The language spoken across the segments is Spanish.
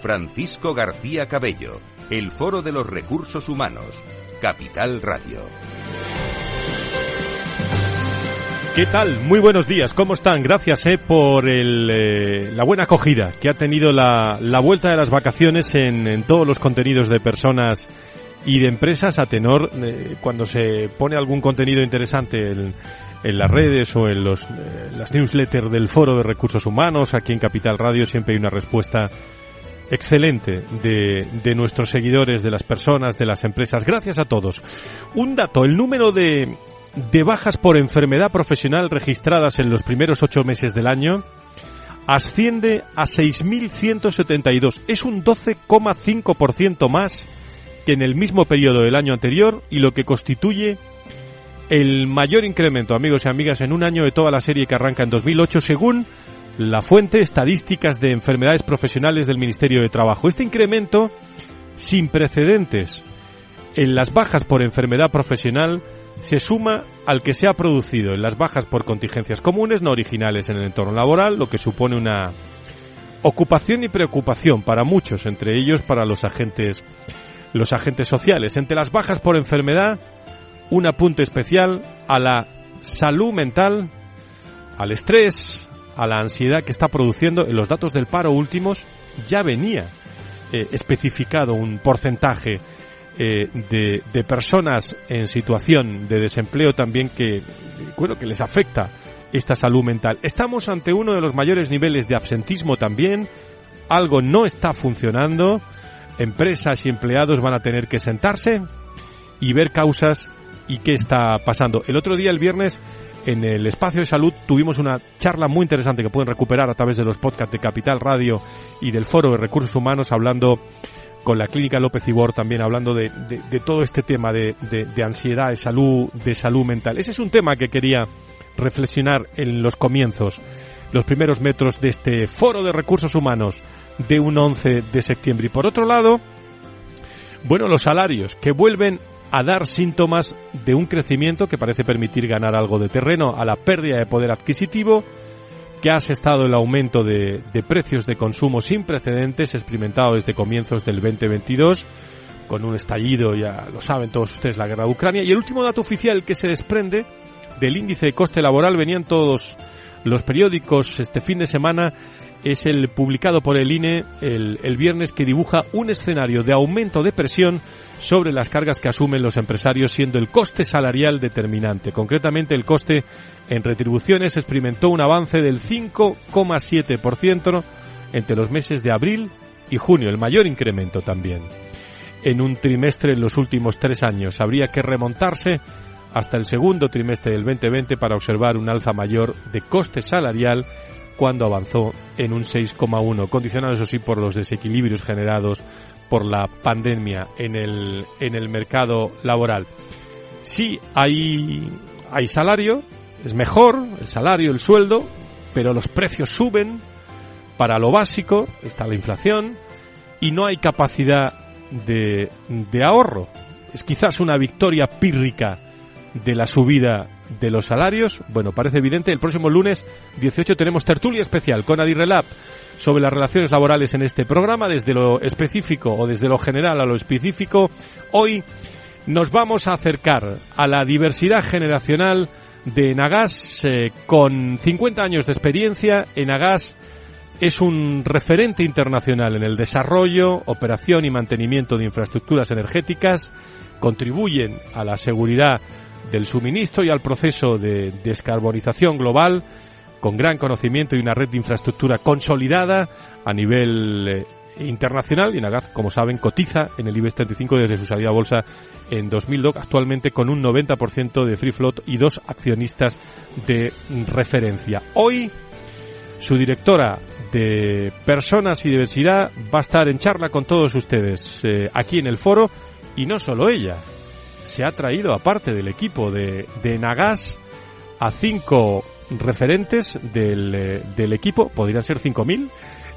Francisco García Cabello, el Foro de los Recursos Humanos, Capital Radio. ¿Qué tal? Muy buenos días, ¿cómo están? Gracias eh, por el, eh, la buena acogida que ha tenido la, la vuelta de las vacaciones en, en, todos los contenidos de personas y de empresas a tenor eh, cuando se pone algún contenido interesante en, en las redes o en los, eh, las newsletters del Foro de Recursos Humanos, aquí en Capital Radio siempre hay una respuesta excelente de, de, nuestros seguidores, de las personas, de las empresas. Gracias a todos. Un dato, el número de, de bajas por enfermedad profesional registradas en los primeros ocho meses del año asciende a 6.172. Es un 12,5% más que en el mismo periodo del año anterior y lo que constituye el mayor incremento, amigos y amigas, en un año de toda la serie que arranca en 2008, según la fuente Estadísticas de Enfermedades Profesionales del Ministerio de Trabajo. Este incremento, sin precedentes en las bajas por enfermedad profesional, se suma al que se ha producido en las bajas por contingencias comunes no originales en el entorno laboral, lo que supone una ocupación y preocupación para muchos, entre ellos para los agentes los agentes sociales. Entre las bajas por enfermedad, un apunte especial a la salud mental, al estrés, a la ansiedad que está produciendo en los datos del paro últimos ya venía eh, especificado un porcentaje eh, de, personas en situación de desempleo también que, bueno, que les afecta esta salud mental. Estamos ante uno de los mayores niveles de absentismo también. Algo no está funcionando. Empresas y empleados van a tener que sentarse y ver causas y qué está pasando. El otro día, el viernes, en el espacio de salud tuvimos una charla muy interesante que pueden recuperar a través de los podcasts de Capital Radio y del Foro de Recursos Humanos hablando con la clínica López Ibor también hablando de, de, todo este tema de, de, ansiedad, de salud, de salud mental. Ese es un tema que quería reflexionar en los comienzos, los primeros metros de este foro de recursos humanos de un 11 de septiembre. Y por otro lado, bueno, los salarios que vuelven a dar síntomas de un crecimiento que parece permitir ganar algo de terreno a la pérdida de poder adquisitivo que ha asestado el aumento de, de, precios de consumo sin precedentes experimentado desde comienzos del 2022 con un estallido, ya lo saben todos ustedes, la guerra de Ucrania. Y el último dato oficial que se desprende del índice de coste laboral venían todos los periódicos este fin de semana es el publicado por el INE el, el, viernes que dibuja un escenario de aumento de presión sobre las cargas que asumen los empresarios siendo el coste salarial determinante. Concretamente el coste en retribuciones experimentó un avance del 5,7% entre los meses de abril y junio, el mayor incremento también. En un trimestre en los últimos tres años habría que remontarse hasta el segundo trimestre del 2020 para observar un alza mayor de coste salarial cuando avanzó en un 6,1, condicionado eso sí por los desequilibrios generados por la pandemia en el, en el mercado laboral. Sí hay, hay salario, es mejor el salario, el sueldo, pero los precios suben para lo básico, está la inflación y no hay capacidad de, de ahorro. Es quizás una victoria pírrica de la subida de los salarios. Bueno, parece evidente. El próximo lunes 18 tenemos tertulia especial con Adirrelab sobre las relaciones laborales en este programa, desde lo específico o desde lo general a lo específico. Hoy nos vamos a acercar a la diversidad generacional de Enagas eh, con 50 años de experiencia. Enagas es un referente internacional en el desarrollo, operación y mantenimiento de infraestructuras energéticas. Contribuyen a la seguridad del suministro y al proceso de descarbonización global con gran conocimiento y una red de infraestructura consolidada a nivel eh, internacional y Nagaz, como saben, cotiza en el IBEX 35 desde su salida a bolsa en 2002, actualmente con un 90% de free float y dos accionistas de referencia. Hoy Su directora de Personas y Diversidad va a estar en charla con todos ustedes eh, aquí en el foro y no solo ella. Se ha traído, aparte del equipo de, de Nagas, a cinco referentes del, eh, del equipo, podrían ser 5.000,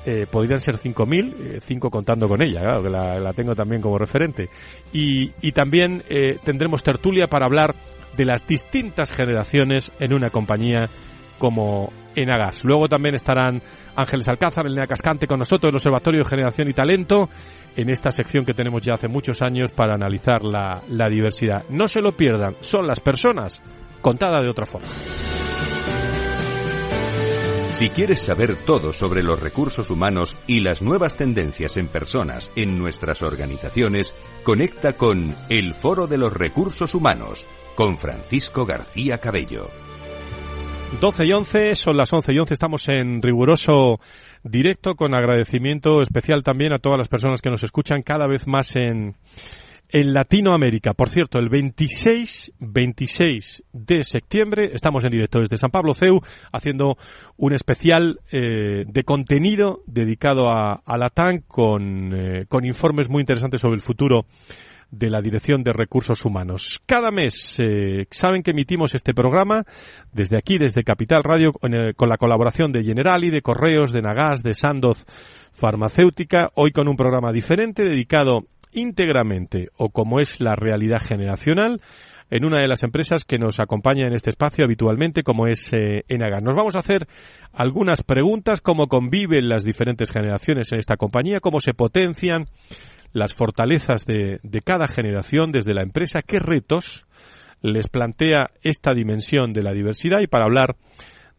eh, podrían ser 5.000, eh, cinco contando con ella, claro, que la, la tengo también como referente. Y, y también eh, tendremos tertulia para hablar de las distintas generaciones en una compañía como Enagas. Luego también estarán Ángeles Alcázar, Elena Cascante con nosotros, el Observatorio de Generación y Talento, en esta sección que tenemos ya hace muchos años para analizar la, la diversidad. No se lo pierdan, son las personas contada de otra forma. Si quieres saber todo sobre los recursos humanos y las nuevas tendencias en personas en nuestras organizaciones, conecta con El Foro de los Recursos Humanos con Francisco García Cabello. 12 y 11, son las 11 y 11, estamos en riguroso directo con agradecimiento especial también a todas las personas que nos escuchan cada vez más en, en Latinoamérica. Por cierto, el 26, 26 de septiembre estamos en directo desde San Pablo CEU haciendo un especial eh, de contenido dedicado a, a la TAN con, eh, con informes muy interesantes sobre el futuro de la Dirección de Recursos Humanos. Cada mes eh, saben que emitimos este programa desde aquí, desde Capital Radio, con, eh, con la colaboración de Generali, de Correos, de Nagas, de Sandoz Farmacéutica, hoy con un programa diferente dedicado íntegramente o como es la realidad generacional en una de las empresas que nos acompaña en este espacio habitualmente, como es eh, Enagas. Nos vamos a hacer algunas preguntas, cómo conviven las diferentes generaciones en esta compañía, cómo se potencian las fortalezas de, de cada generación desde la empresa, qué retos les plantea esta dimensión de la diversidad y para hablar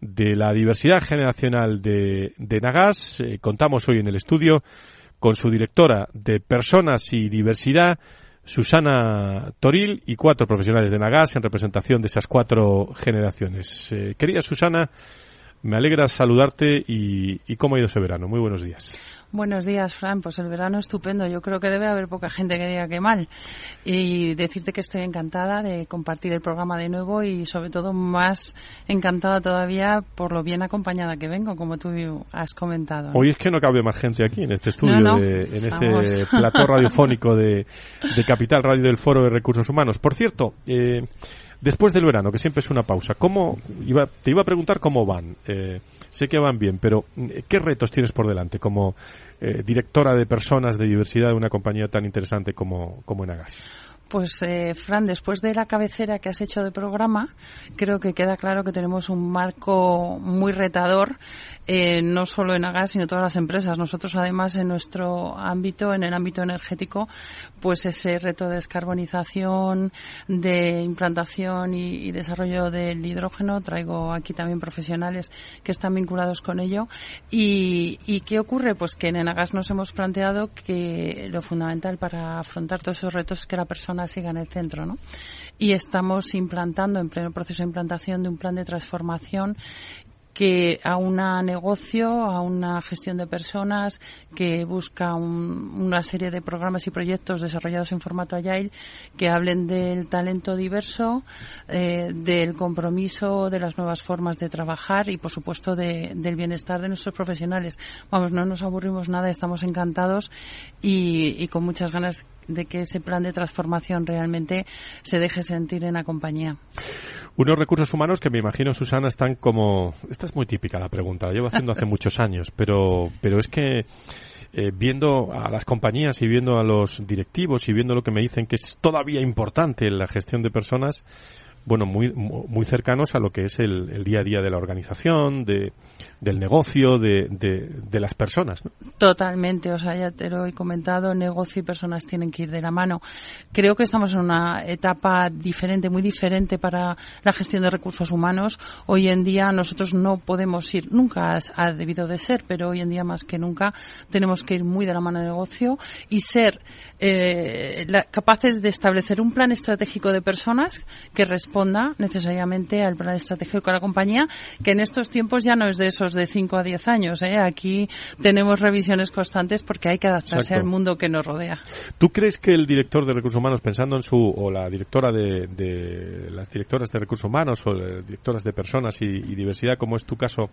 de la diversidad generacional de, de Nagas, eh, contamos hoy en el estudio con su directora de Personas y Diversidad, Susana Toril, y cuatro profesionales de Nagas en representación de esas cuatro generaciones. Eh, querida Susana, me alegra saludarte y, y cómo ha ido ese verano. Muy buenos días. Buenos días, Fran. Pues el verano estupendo. Yo creo que debe haber poca gente que diga que mal. Y decirte que estoy encantada de compartir el programa de nuevo y sobre todo más encantada todavía por lo bien acompañada que vengo, como tú has comentado. Hoy es que no cabe más gente aquí en este estudio, No, no. de- en Estamos. este plató radiofónico de, de Capital Radio del Foro de Recursos Humanos. Por cierto, eh, después del verano, que siempre es una pausa, ¿cómo, iba, te iba a preguntar cómo van. Eh, sé que van bien, pero eh, ¿qué retos tienes por delante como eh, directora de personas de diversidad de una compañía tan interesante como, como Enagas? Pues, eh, Fran, después de la cabecera que has hecho de programa, creo que queda claro que tenemos un marco muy retador, eh, no solo en Agas, sino todas las empresas. Nosotros, además, en nuestro ámbito, en el ámbito energético, pues ese reto de descarbonización, de implantación y, y desarrollo del hidrógeno, traigo aquí también profesionales que están vinculados con ello. ¿Y, y qué ocurre? Pues que en Enagas nos hemos planteado que lo fundamental para afrontar todos esos retos es que la persona siga en el centro, ¿no? Y estamos implantando, en pleno proceso de implantación de un plan de transformación que a un negocio, a una gestión de personas que busca un- una serie de programas y proyectos desarrollados en formato agile que hablen del talento diverso, eh, del compromiso, de las nuevas formas de trabajar y, por supuesto, de- del bienestar de nuestros profesionales. Vamos, no nos aburrimos nada, estamos encantados y, y con muchas ganas de que ese plan de transformación realmente se deje sentir en la compañía. Unos recursos humanos que me imagino, Susana, están como... Esta es muy típica la pregunta, la llevo haciendo hace muchos años, pero, pero es que eh, viendo a las compañías y viendo a los directivos y viendo lo que me dicen que es todavía importante la gestión de personas, bueno, muy, muy cercanos a lo que es el, el día a día de la organización, de, del negocio, de, de, las personas. ¿no? Totalmente, o sea, ya te lo he comentado, negocio y personas tienen que ir de la mano. Creo que estamos en una etapa diferente, muy diferente para la gestión de recursos humanos. Hoy en día nosotros no podemos ir, nunca ha- debido de ser, pero hoy en día más que nunca tenemos que ir muy de la mano de negocio y ser eh, la- capaces de establecer un plan estratégico de personas que responda necesariamente al plan estratégico de la compañía, que en estos tiempos ya no es de esos de 5 a 10 años. ¿eh? Aquí tenemos revisiones constantes porque hay que adaptarse Exacto. al mundo que nos rodea. ¿Tú crees que el director de recursos humanos, pensando en su, o la directora de, de las directoras de recursos humanos o las directoras de personas y, y diversidad, como es tu caso,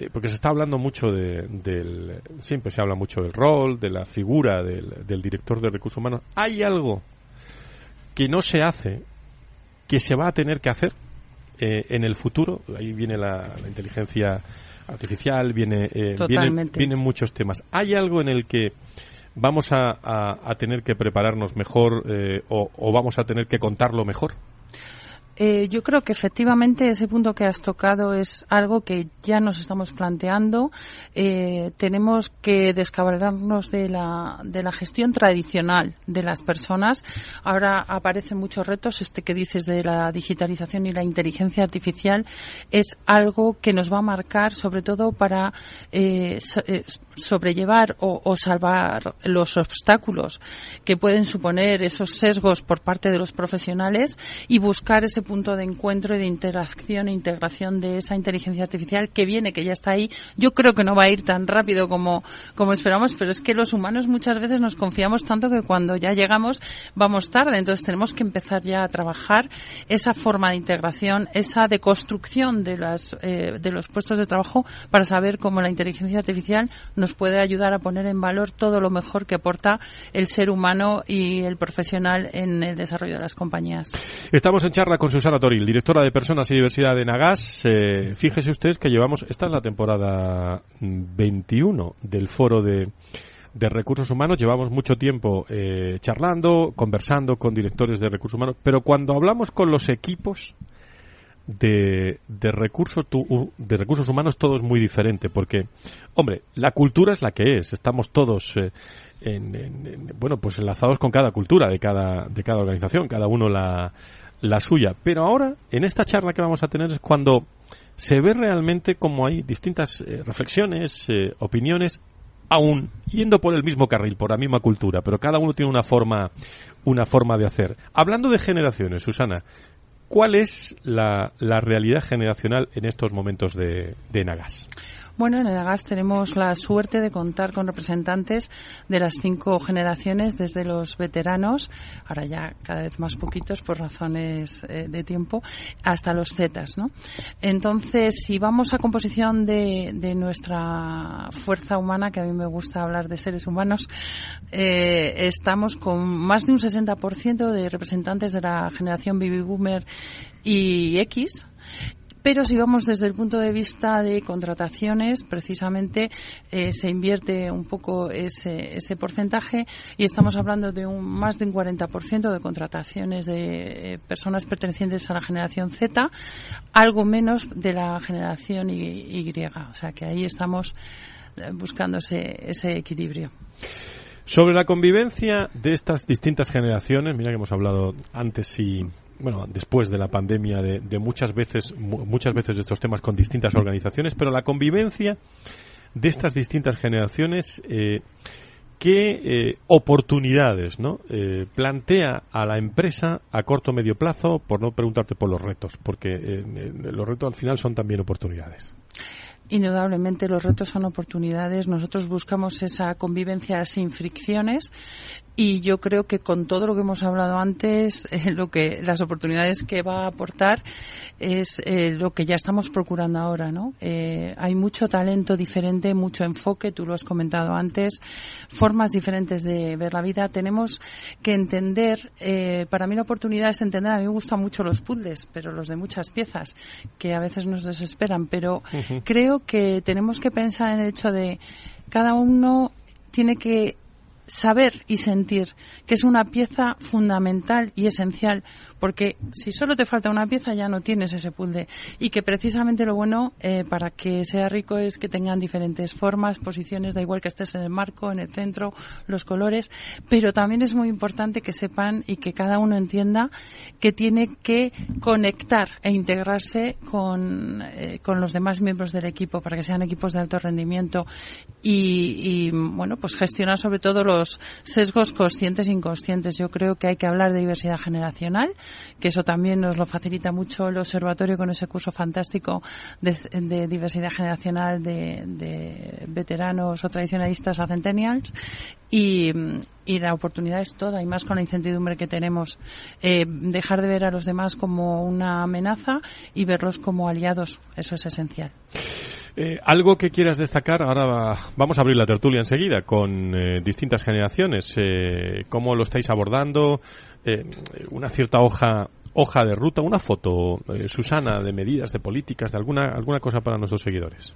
eh, porque se está hablando mucho de, del, siempre se habla mucho del rol, de la figura del, del director de recursos humanos. ¿Hay algo que no se hace que se va a tener que hacer eh, en el futuro? Ahí viene la, la inteligencia artificial, viene, eh, vienen, vienen muchos temas. ¿Hay algo en el que vamos a, a, a tener que prepararnos mejor eh, o, o vamos a tener que contarlo mejor? Eh, yo creo que efectivamente ese punto que has tocado es algo que ya nos estamos planteando. Eh, tenemos que descabrarnos de la, de la gestión tradicional de las personas. Ahora aparecen muchos retos. Este que dices de la digitalización y la inteligencia artificial es algo que nos va a marcar sobre todo para eh, eh sobrellevar o, o, salvar los obstáculos que pueden suponer esos sesgos por parte de los profesionales y buscar ese punto de encuentro y de interacción e integración de esa inteligencia artificial que viene, que ya está ahí. Yo creo que no va a ir tan rápido como, como esperamos, pero es que los humanos muchas veces nos confiamos tanto que cuando ya llegamos vamos tarde. Entonces tenemos que empezar ya a trabajar esa forma de integración, esa deconstrucción de, las, eh, de los puestos de trabajo para saber cómo la inteligencia artificial nos puede ayudar a poner en valor todo lo mejor que aporta el ser humano y el profesional en el desarrollo de las compañías. Estamos en charla con Susana Toril, directora de Personas y Diversidad de Nagas. Eh, fíjese usted que llevamos, esta es la temporada 21 del foro de de recursos humanos. Llevamos mucho tiempo eh, charlando, conversando con directores de recursos humanos, pero cuando hablamos con los equipos de, de, recursos tu, de recursos humanos todo es muy diferente porque hombre la cultura es la que es. Estamos todos eh, en, bueno pues enlazados con cada cultura de cada de cada organización. Cada uno la la suya pero ahora en esta charla que vamos a tener es cuando se ve realmente como hay distintas eh, reflexiones eh, opiniones aún yendo por el mismo carril, por la misma cultura, pero cada uno tiene una forma, una forma de hacer. Hablando de generaciones, Susana, ¿Cuál es la, la, realidad generacional en estos momentos de, de Nagas? Bueno, en Enagas tenemos la suerte de contar con representantes de las cinco generaciones, desde los veteranos, ahora ya cada vez más poquitos por razones eh, de tiempo, hasta los Zetas, ¿no? Entonces, si vamos a composición de, de, nuestra fuerza humana, que a mí me gusta hablar de seres humanos, eh, estamos con más de un 60% de representantes de la generación baby boomer y X, pero si vamos desde el punto de vista de contrataciones, precisamente eh, se invierte un poco ese, ese, porcentaje y estamos hablando de un, más de un 40% de contrataciones de eh, personas pertenecientes a la generación Z, algo menos de la generación y, y. O sea que ahí estamos eh, buscando ese, ese equilibrio. Sobre la convivencia de estas distintas generaciones, mira que hemos hablado antes y bueno, después de la pandemia, de, de, muchas veces, muchas veces de estos temas con distintas organizaciones, pero la convivencia de estas distintas generaciones, eh, ¿qué eh, oportunidades ¿no? Eh, plantea a la empresa a corto o medio plazo, por no preguntarte por los retos, porque eh, los retos al final son también oportunidades? Indudablemente los retos son oportunidades. Nosotros buscamos esa convivencia sin fricciones y yo creo que con todo lo que hemos hablado antes, eh, lo que las oportunidades que va a aportar es eh, lo que ya estamos procurando ahora, ¿no? Eh, hay mucho talento diferente, mucho enfoque, tú lo has comentado antes, formas diferentes de ver la vida. Tenemos que entender, eh, para mí la oportunidad es entender, a mí me gustan mucho los puzzles, pero los de muchas piezas, que a veces nos desesperan, pero uh -huh. creo que tenemos que pensar en el hecho de cada uno tiene que saber y sentir que es una pieza fundamental y esencial porque si solo te falta una pieza ya no tienes ese puzzle y que precisamente lo bueno eh, para que sea rico es que tengan diferentes formas, posiciones, da igual que estés en el marco, en el centro, los colores, pero también es muy importante que sepan y que cada uno entienda que tiene que conectar e integrarse con, eh, con los demás miembros del equipo para que sean equipos de alto rendimiento y, y bueno, pues gestionar sobre todo los sesgos conscientes e inconscientes. Yo creo que hay que hablar de diversidad generacional, que eso también nos lo facilita mucho el observatorio con ese curso fantástico de, diversidad generacional de, de, veteranos o tradicionalistas a centennials. Y, y la oportunidad es toda, y más con la incertidumbre que tenemos. Eh, dejar de ver a los demás como una amenaza y verlos como aliados, eso es esencial. Eh, algo que quieras destacar, ahora vamos a abrir la tertulia enseguida con eh, distintas generaciones. Eh, ¿Cómo lo estáis abordando? una cierta hoja hoja de ruta, una foto, Susana, de medidas, de políticas, de alguna, alguna cosa para nuestros seguidores.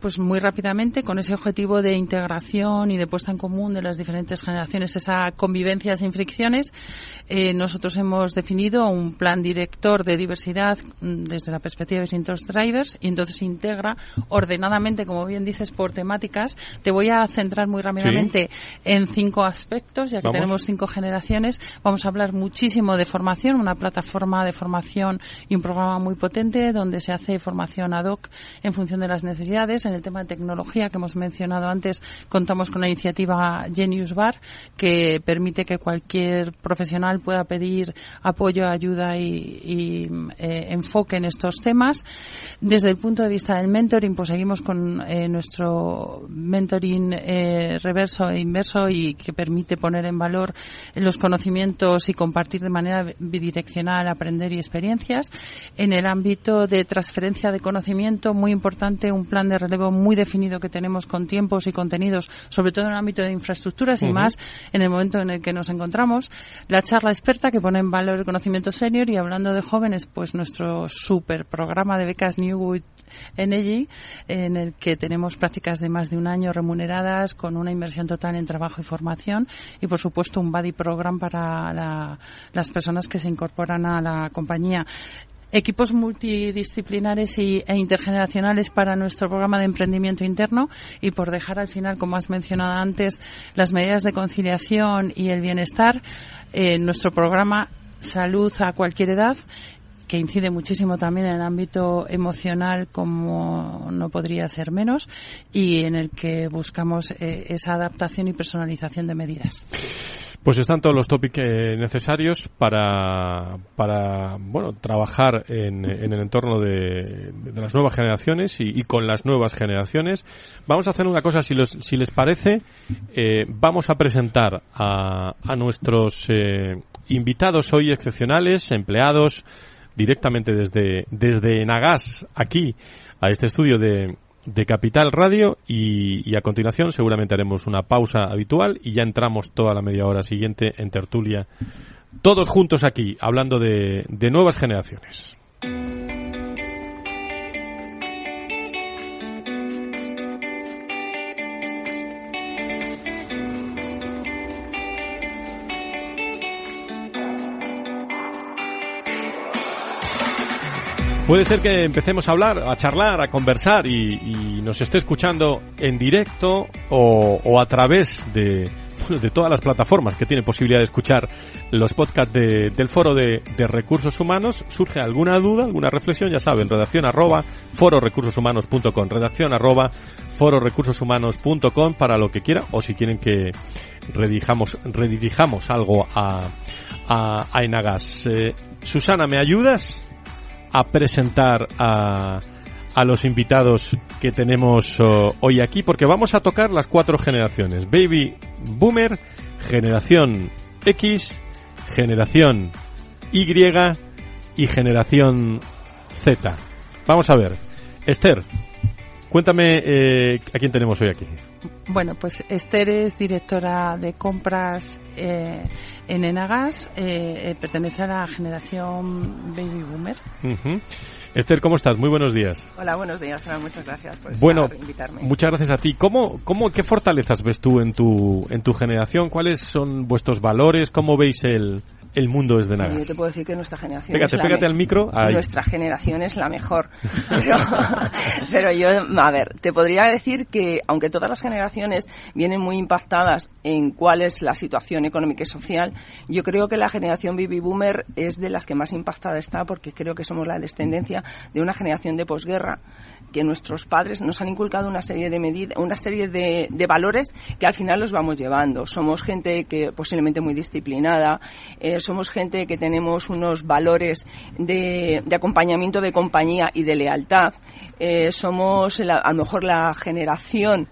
Pues muy rápidamente, con ese objetivo de integración y de puesta en común de las diferentes generaciones, esa convivencia sin fricciones, eh, nosotros hemos definido un plan director de diversidad mm, desde la perspectiva de distintos drivers y entonces se integra ordenadamente, como bien dices, por temáticas. Te voy a centrar muy rápidamente en cinco aspectos, ya que tenemos cinco generaciones. Vamos a hablar muchísimo de formación, una plataforma de formación y un programa muy potente donde se hace formación ad hoc en función de las necesidades en el tema de tecnología que hemos mencionado antes, contamos con la iniciativa Genius Bar, que permite que cualquier profesional pueda pedir apoyo, ayuda y, eh, enfoque en estos temas. Desde el punto de vista del mentoring, pues seguimos con eh, nuestro mentoring eh, reverso e inverso y que permite poner en valor los conocimientos y compartir de manera bidireccional aprender y experiencias. En el ámbito de transferencia de conocimiento, muy importante, un plan de relevo muy definido que tenemos con tiempos y contenidos, sobre todo en el ámbito de infraestructuras y más en el momento en el que nos encontramos. La charla experta que pone en valor el conocimiento senior y hablando de jóvenes, pues nuestro super programa de becas Newwood Energy, en el que tenemos prácticas de más de un año remuneradas con una inversión total en trabajo y formación y, por supuesto, un buddy program para las personas que se incorporan a la compañía equipos multidisciplinares y, e intergeneracionales para nuestro programa de emprendimiento interno. Y por dejar al final, como has mencionado antes, las medidas de conciliación y el bienestar, en nuestro programa Salud a cualquier edad que incide muchísimo también en el ámbito emocional como no podría ser menos y en el que buscamos eh, esa adaptación y personalización de medidas. Pues están todos los tópicos eh, necesarios para, para bueno, trabajar en, en el entorno de, de, las nuevas generaciones y, con las nuevas generaciones. Vamos a hacer una cosa, si, los, si les parece, eh, vamos a presentar a, a nuestros eh, invitados hoy excepcionales, empleados, directamente desde, desde Nagas, aquí, a este estudio de, de Capital Radio y, a continuación seguramente haremos una pausa habitual y ya entramos toda la media hora siguiente en tertulia, todos juntos aquí, hablando de, de nuevas generaciones. Puede ser que empecemos a hablar, a charlar, a conversar y, y nos esté escuchando en directo o, o a través de, de todas las plataformas que tiene posibilidad de escuchar los podcasts de, del foro de, recursos humanos. Surge alguna duda, alguna reflexión, ya saben, redacción arroba fororecursoshumanos.com, redacción arroba fororecursoshumanos.com para lo que quiera o si quieren que redirigamos, redirijamos algo a, a, a Enagas. Eh, Susana, ¿me ayudas? A presentar a, a los invitados que tenemos uh, hoy aquí, porque vamos a tocar las cuatro generaciones. Baby Boomer, generación X, generación Y y generación Z. Vamos a ver. Esther, cuéntame eh, a quién tenemos hoy aquí. Bueno, pues Esther es directora de compras eh, en Enagas, eh, eh, pertenece a la generación Baby Boomer. Uh -huh. Esther, ¿cómo estás? Muy buenos días. Hola, buenos días, Fran. Muchas gracias por bueno, invitarme. Muchas gracias a ti. ¿Cómo, cómo, ¿Qué fortalezas ves tú en tu, en tu generación? ¿Cuáles son vuestros valores? ¿Cómo veis el, el mundo desde Nagas. Yo te puedo decir que nuestra generación. Pégate, es pégate al micro. Ahí. Nuestra generación es la mejor. Pero, pero, yo, a ver, te podría decir que, aunque todas las generaciones vienen muy impactadas en cuál es la situación económica y social, yo creo que la generación baby boomer es de las que más impactada está porque creo que somos la descendencia de una generación de posguerra que nuestros padres nos han inculcado una serie de medidas, una serie de, valores que al final los vamos llevando. Somos gente que posiblemente muy disciplinada, eh, somos gente que tenemos unos valores de, acompañamiento de compañía y de lealtad. Eh, somos a lo mejor la generación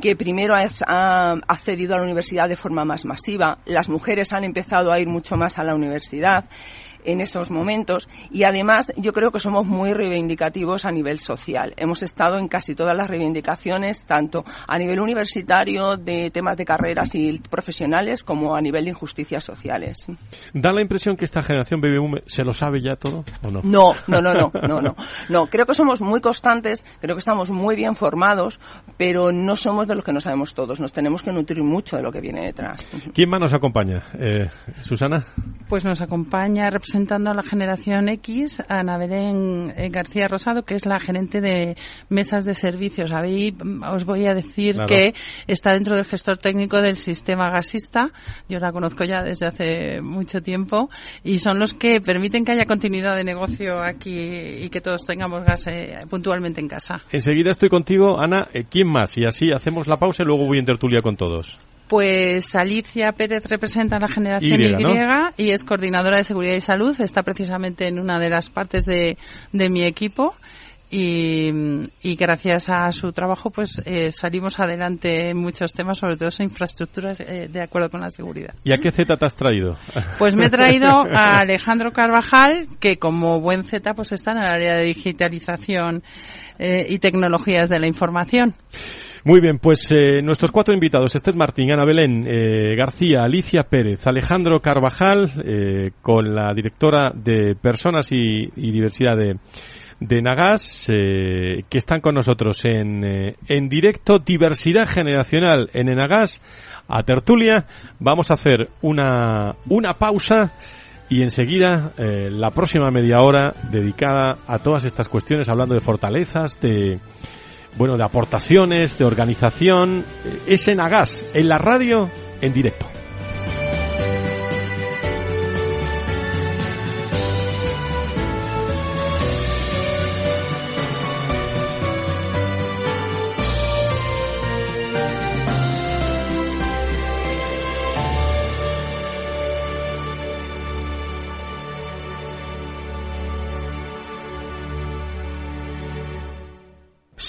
que primero ha accedido a la universidad de forma más masiva. Las mujeres han empezado a ir mucho más a la universidad en estos momentos y además yo creo que somos muy reivindicativos a nivel social. Hemos estado en casi todas las reivindicaciones, tanto a nivel universitario de temas de carreras y profesionales como a nivel de injusticias sociales. ¿Da la impresión que esta generación baby se lo sabe ya todo o no? No, no, no, no, no, no. No, creo que somos muy constantes, creo que estamos muy bien formados, pero no somos de los que no sabemos todos. Nos tenemos que nutrir mucho de lo que viene detrás. ¿Quién más nos acompaña? Eh, Susana. Pues nos acompaña presentando a la generación X, a Ana Belén eh, García Rosado, que es la gerente de mesas de servicios. Ahí mm, os voy a decir que está dentro del gestor técnico del sistema gasista. Yo la conozco ya desde hace mucho tiempo y son los que permiten que haya continuidad de negocio aquí y que todos tengamos gas eh, puntualmente en casa. Enseguida estoy contigo, Ana. Eh, ¿Quién más? Y así hacemos la pausa y luego voy en tertulia con todos. Pues Alicia Pérez representa a la generación Y, y, es coordinadora de seguridad y salud. Está precisamente en una de las partes de, mi equipo. Y, gracias a su trabajo pues eh, salimos adelante en muchos temas, sobre todo en infraestructuras eh, de acuerdo con la seguridad. ¿Y a qué Z te has traído? Pues me he traído a Alejandro Carvajal, que como buen Z pues está en el área de digitalización eh, y tecnologías de la información. Muy bien, pues eh, nuestros cuatro invitados, Esther Martín, Ana Belén eh, García, Alicia Pérez, Alejandro Carvajal, eh, con la directora de Personas y, Diversidad de, de Nagas, que están con nosotros en, en directo, Diversidad Generacional en Enagas, a Tertulia. Vamos a hacer una, una pausa y enseguida la próxima media hora dedicada a todas estas cuestiones, hablando de fortalezas, de bueno, de aportaciones, de organización. Es en Agas, en la radio, en directo.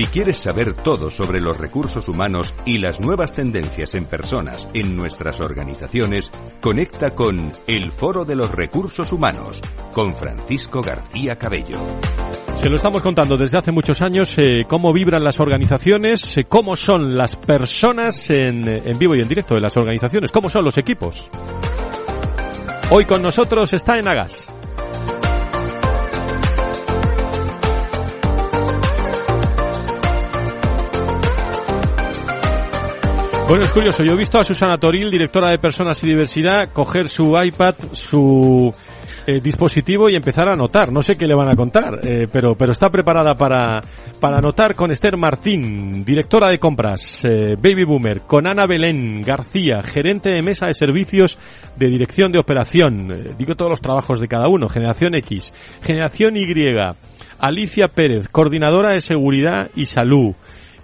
Si quieres saber todo sobre los recursos humanos y las nuevas tendencias en personas en nuestras organizaciones, conecta con El Foro de los Recursos Humanos con Francisco García Cabello. Se lo estamos contando desde hace muchos años eh, cómo vibran las organizaciones, eh, cómo son las personas en, en vivo y en directo de las organizaciones, cómo son los equipos. Hoy con nosotros está Enagas. Bueno, es curioso. Yo he visto a Susana Toril, directora de Personas y Diversidad, coger su iPad, su eh, dispositivo y empezar a anotar. No sé qué le van a contar, eh, pero, pero está preparada para, para anotar con Esther Martín, directora de compras, eh, Baby Boomer, con Ana Belén García, gerente de mesa de servicios de dirección de operación. Eh, digo todos los trabajos de cada uno. Generación X, Generación Y, Alicia Pérez, coordinadora de seguridad y salud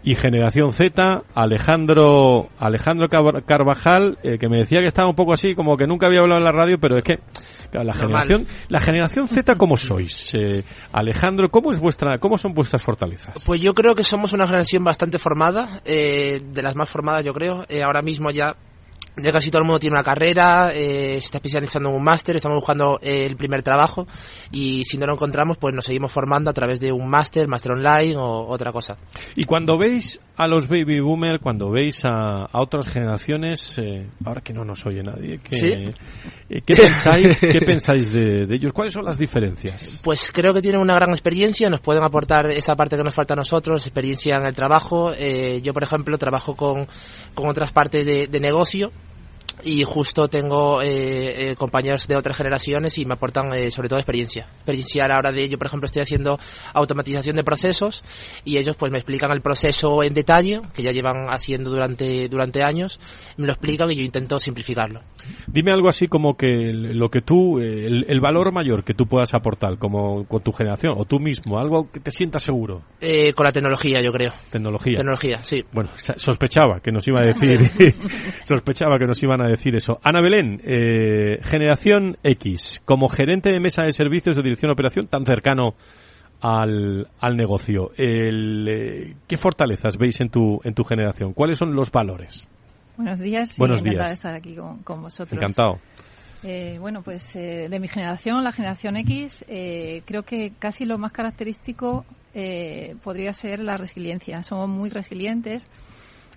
y Generación Z, Alejandro Alejandro Car- Carvajal, eh, que me decía que estaba un poco así, como que nunca había hablado en la radio, pero es que claro, la Normal. generación la generación Z, ¿cómo sois? Eh, Alejandro, ¿cómo es vuestra cómo son vuestras fortalezas? Pues yo creo que somos una generación bastante formada, eh, de las más formadas yo creo. Eh, ahora mismo ya, ya casi todo el mundo tiene una carrera, eh, se está especializando en un máster, estamos buscando eh, el primer trabajo y si no lo encontramos pues nos seguimos formando a través de un máster, máster online o otra cosa. Y cuando veis a los baby boomer, cuando veis a, a otras generaciones, eh, ahora que no nos oye nadie, que, ¿Sí? eh, ¿qué pensáis, qué pensáis de, de ellos? ¿Cuáles son las diferencias? Pues creo que tienen una gran experiencia, nos pueden aportar esa parte que nos falta a nosotros, experiencia en el trabajo. Eh, yo, por ejemplo, trabajo con, con otras partes de, de negocio y justo tengo eh, eh, compañeros de otras generaciones y me aportan eh, sobre todo experiencia. Experiencia a la hora de ello, por ejemplo, estoy haciendo automatización de procesos y ellos pues me explican el proceso en detalle, que ya llevan haciendo durante, durante años, me lo explican y yo intento simplificarlo. Dime algo así como que lo que tú, eh, el, el valor mayor que tú puedas aportar como con tu generación o tú mismo, algo que te sientas seguro. Eh, con la tecnología, yo creo. Tecnología. Tecnología, sí. Bueno, sospechaba que nos iba a decir, sospechaba que nos a decir eso. Ana Belén, eh, generación X, como gerente de mesa de servicios de dirección de operación tan cercano al, al negocio, el, eh, ¿qué fortalezas veis en tu, en tu generación? ¿Cuáles son los valores? Buenos días. Buenos días. de estar aquí con, con vosotros. Encantado. Eh, bueno, pues eh, de mi generación, la generación X, eh, creo que casi lo más característico eh, podría ser la resiliencia. Somos muy resilientes.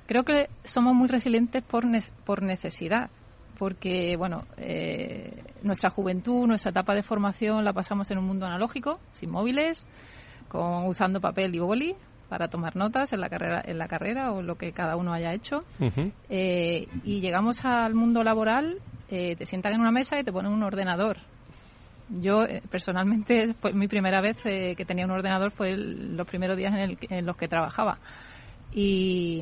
Creo que somos muy resilientes por, ne- por necesidad, porque, bueno, eh, nuestra juventud, nuestra etapa de formación la pasamos en un mundo analógico, sin móviles, con, usando papel y boli para tomar notas en la carrera, en la carrera o lo que cada uno haya hecho. Eh, y llegamos al mundo laboral, eh, te sientan en una mesa y te ponen un ordenador. Yo, eh, personalmente, fue mi primera vez eh, que tenía un ordenador fue el- los primeros días en, el- en los que trabajaba. Y,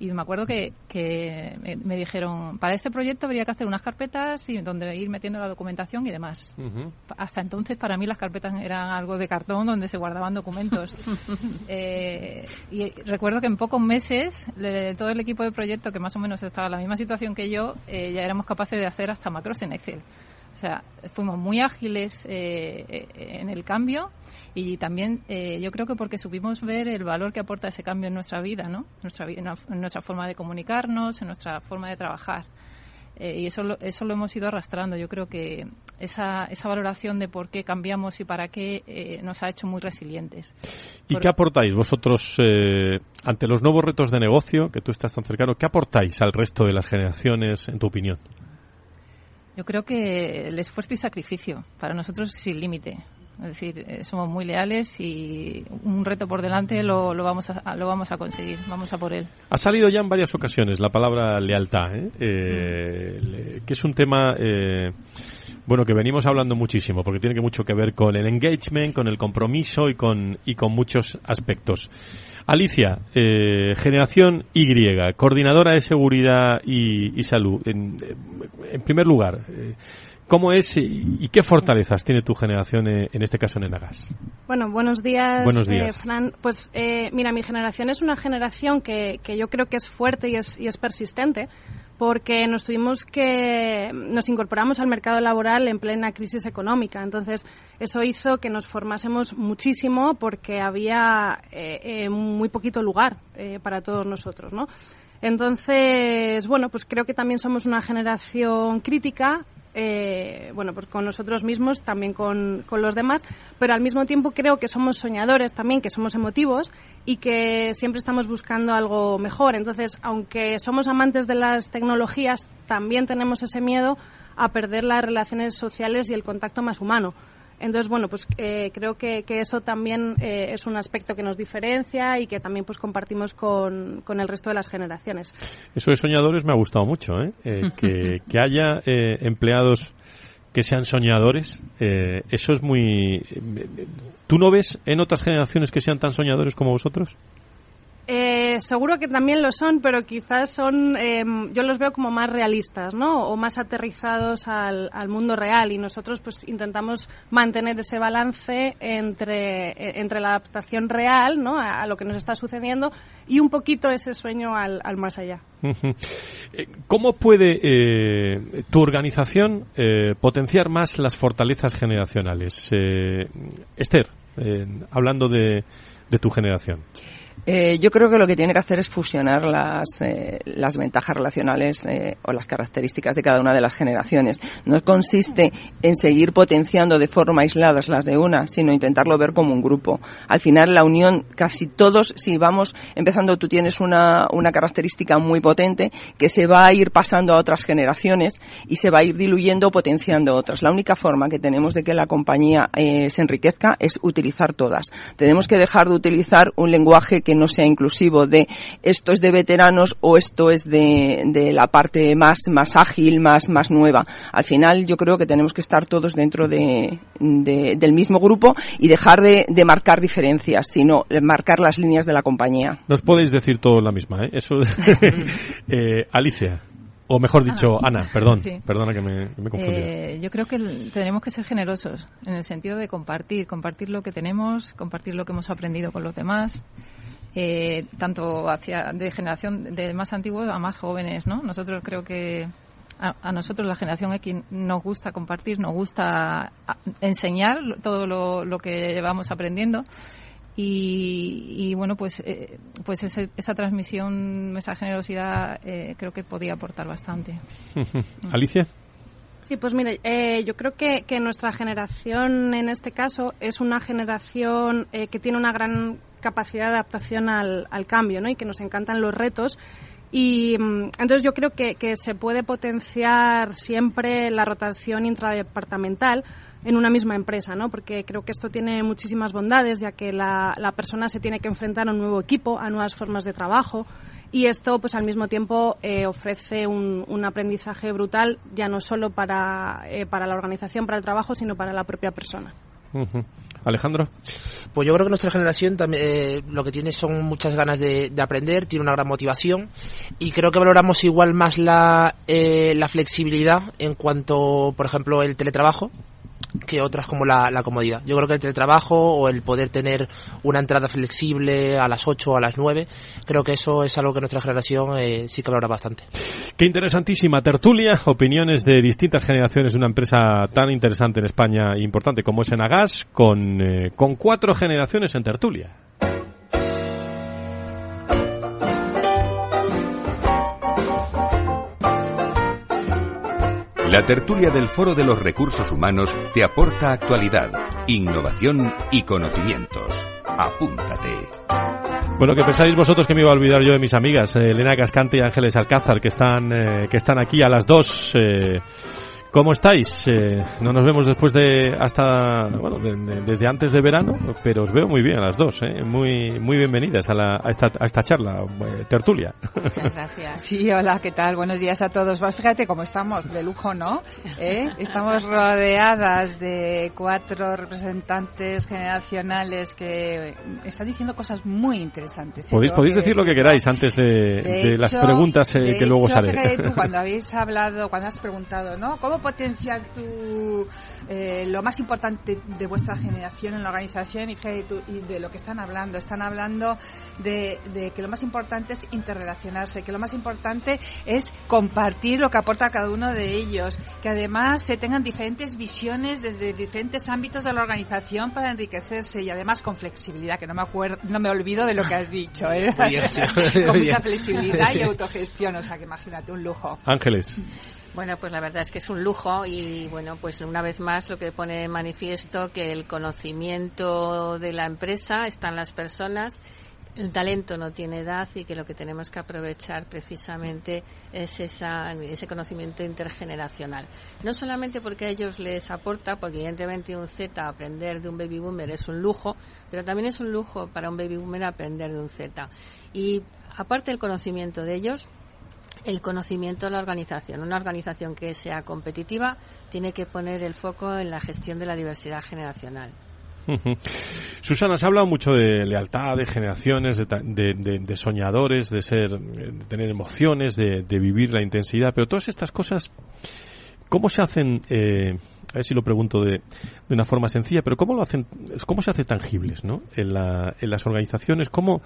y me acuerdo que, que me, me dijeron, para este proyecto habría que hacer unas carpetas y donde ir metiendo la documentación y demás. Hasta entonces para mí las carpetas eran algo de cartón donde se guardaban documentos. Eh, y recuerdo que en pocos meses le- todo el equipo de proyecto que más o menos estaba en la misma situación que yo eh, ya éramos capaces de hacer hasta macros en Excel. O sea, fuimos muy ágiles eh, eh, en el cambio y también eh, yo creo que porque supimos ver el valor que aporta ese cambio en nuestra vida, ¿no? Nuestra, en nuestra forma de comunicarnos, en nuestra forma de trabajar. Eh, y eso lo, eso lo hemos ido arrastrando. Yo creo que esa, esa valoración de por qué cambiamos y para qué eh, nos ha hecho muy resilientes. ¿Y Por- qué aportáis vosotros eh, ante los nuevos retos de negocio, que tú estás tan cercano, qué aportáis al resto de las generaciones, en tu opinión? Yo creo que el esfuerzo y sacrificio para nosotros es sin límite. Es decir, eh, somos muy leales y un reto por delante lo, lo, vamos a, lo vamos a conseguir. Vamos a por él. Ha salido ya en varias ocasiones la palabra lealtad, ¿eh? Eh, le- que es un tema eh, Bueno, que venimos hablando muchísimo, porque tiene que mucho que ver con el engagement, con el compromiso y con, y con muchos aspectos. Alicia, eh, Generación Y, coordinadora de seguridad y, salud. En, en, primer lugar, ¿cómo es y, qué fortalezas tiene tu generación eh, en este caso en Enagas? Bueno, buenos días, buenos días. Fran. Pues mira, mi generación es una generación que, que yo creo que es fuerte y es, y es persistente porque nos tuvimos que nos incorporamos al mercado laboral en plena crisis económica. Entonces, eso hizo que nos formásemos muchísimo porque había eh, eh, muy poquito lugar eh, para todos nosotros, ¿no? Entonces, bueno, pues creo que también somos una generación crítica, eh, bueno, pues con nosotros mismos, también con, con, los demás, pero al mismo tiempo creo que somos soñadores también, que somos emotivos y que siempre estamos buscando algo mejor. Entonces, aunque somos amantes de las tecnologías, también tenemos ese miedo a perder las relaciones sociales y el contacto más humano. Entonces, bueno, pues eh, creo que, eso también eh, es un aspecto que nos diferencia y que también pues compartimos con, con, el resto de las generaciones. Eso de soñadores me ha gustado mucho, ¿eh? que, que, haya empleados que sean soñadores, eso es muy... ¿Tú no ves en otras generaciones que sean tan soñadores como vosotros? Eh, seguro que también lo son, pero quizás son, em, yo los veo como más realistas, ¿no? O más aterrizados al, mundo real y nosotros pues intentamos mantener ese balance entre, e, entre la adaptación real, ¿no? A, lo que nos está sucediendo y un poquito ese sueño al, más allá. Eh, ¿Cómo puede eh, tu organización potenciar más las fortalezas generacionales? Esther, hablando de, de tu generación. Eh, yo creo que lo que tiene que hacer es fusionar las, eh, las ventajas relacionales eh, o las características de cada una de las generaciones. No consiste en seguir potenciando de forma aislada las de una, sino intentarlo ver como un grupo. Al final, la unión, casi todos, si vamos empezando, tú tienes una, una característica muy potente que se va a ir pasando a otras generaciones y se va a ir diluyendo o potenciando otras. La única forma que tenemos de que la compañía se enriquezca es utilizar todas. Tenemos que dejar de utilizar un lenguaje que no sea inclusivo de esto es de veteranos o esto es de, de la parte más, más ágil, más, más nueva. Al final yo creo que tenemos que estar todos dentro de, del mismo grupo y dejar de, de, marcar diferencias, sino marcar las líneas de la compañía. Nos podéis decir todo la misma, ¿eh? Eso, eh, Alicia. O mejor dicho, Ana, perdón, perdona que me, me confundí. Eh, yo creo que tenemos que ser generosos en el sentido de compartir, compartir lo que tenemos, compartir lo que hemos aprendido con los demás eh, tanto hacia de generación de más antiguos a más jóvenes, ¿no? Nosotros creo que a, nosotros la generación X nos gusta compartir, nos gusta enseñar todo lo, que vamos aprendiendo. Y, bueno pues eh, pues esa transmisión esa generosidad eh, creo que podía aportar bastante. Alicia. Sí, pues mire, eh, yo creo que, que, nuestra generación en este caso es una generación eh, que tiene una gran capacidad de adaptación al, cambio, ¿no? Y que nos encantan los retos. Y mm, entonces yo creo que, se puede potenciar siempre la rotación intradepartamental en una misma empresa, ¿no? Porque creo que esto tiene muchísimas bondades, ya que la, la persona se tiene que enfrentar a un nuevo equipo, a nuevas formas de trabajo, y esto pues al mismo tiempo eh, ofrece un, un, aprendizaje brutal ya no solo para, eh, para la organización, para el trabajo, sino para la propia persona. Alejandro. Pues yo creo que nuestra generación también eh, lo que tiene son muchas ganas de, de, aprender, tiene una gran motivación y creo que valoramos igual más la, la flexibilidad en cuanto, por ejemplo, el teletrabajo que otras como la, comodidad. Yo creo que el teletrabajo o el poder tener una entrada flexible a las 8 o a las 9, creo que eso es algo que nuestra generación eh, sí que valora bastante. Qué interesantísima tertulia, opiniones de distintas generaciones de una empresa tan interesante en España e importante como es Enagas, con, eh, con cuatro generaciones en tertulia. La tertulia del Foro de los Recursos Humanos te aporta actualidad, innovación y conocimientos. Apúntate. Bueno, que pensáis vosotros que me iba a olvidar yo de mis amigas, eh, Elena Cascante y Ángeles Alcázar, que están, eh, que están aquí a las dos. Eh, ¿Cómo estáis? Eh, no nos vemos después de hasta bueno desde antes de verano, pero os veo muy bien a las dos, ¿eh? muy muy bienvenidas a, la, a, esta, a esta charla eh, tertulia. Muchas gracias. Sí, hola, ¿qué tal? Buenos días a todos. Pues fíjate cómo estamos de lujo, ¿no? ¿Eh? Estamos rodeadas de cuatro representantes generacionales que están diciendo cosas muy interesantes. Podéis, podéis decir lo que queráis antes de, de, las preguntas que luego salen. Tú, cuando habéis hablado, cuando has preguntado, ¿no? ¿Cómo potenciar tu, eh, lo más importante de vuestra generación en la organización y, de lo que están hablando. Están hablando de, que lo más importante es interrelacionarse, que lo más importante es compartir lo que aporta cada uno de ellos, que además se tengan diferentes visiones desde diferentes ámbitos de la organización para enriquecerse y además con flexibilidad, que no me acuerdo, no me olvido de lo que has dicho, ¿eh? con mucha flexibilidad y autogestión, o sea que imagínate un lujo. Ángeles. Bueno, pues la verdad es que es un lujo y bueno, pues una vez más lo que pone de manifiesto que el conocimiento de la empresa está en las personas, el talento no tiene edad y que lo que tenemos que aprovechar precisamente es esa, ese conocimiento intergeneracional. No solamente porque a ellos les aporta, porque evidentemente un Z aprender de un baby boomer es un lujo, pero también es un lujo para un baby boomer aprender de un Z. Y aparte del conocimiento de ellos, el conocimiento de la organización. Una organización que sea competitiva tiene que poner el foco en la gestión de la diversidad generacional. Susana, se ha hablado mucho de lealtad, de generaciones, de, soñadores, de ser, de tener emociones, de, vivir la intensidad, pero todas estas cosas, ¿cómo se hacen? Eh, a ver si lo pregunto de, una forma sencilla, pero ¿cómo lo hacen? ¿Cómo se hace tangibles, no? En, en las organizaciones, ¿cómo,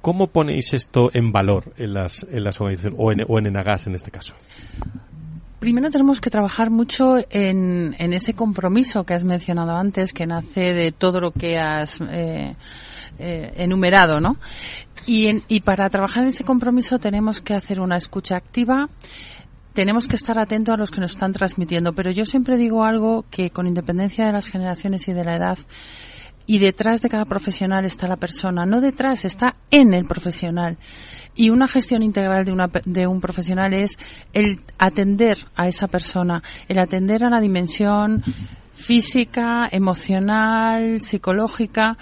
¿Cómo ponéis esto en valor en las, en las organizaciones o en, o en Enagas en este caso? Primero tenemos que trabajar mucho en, en, ese compromiso que has mencionado antes, que nace de todo lo que has eh, eh, enumerado, ¿no? Y, y para trabajar en ese compromiso tenemos que hacer una escucha activa, tenemos que estar atentos a los que nos están transmitiendo, pero yo siempre digo algo que con independencia de las generaciones y de la edad, y detrás de cada profesional está la persona, no detrás, está en el profesional. Y una gestión integral de, una, de un profesional es el atender a esa persona, el atender a la dimensión física, emocional, psicológica,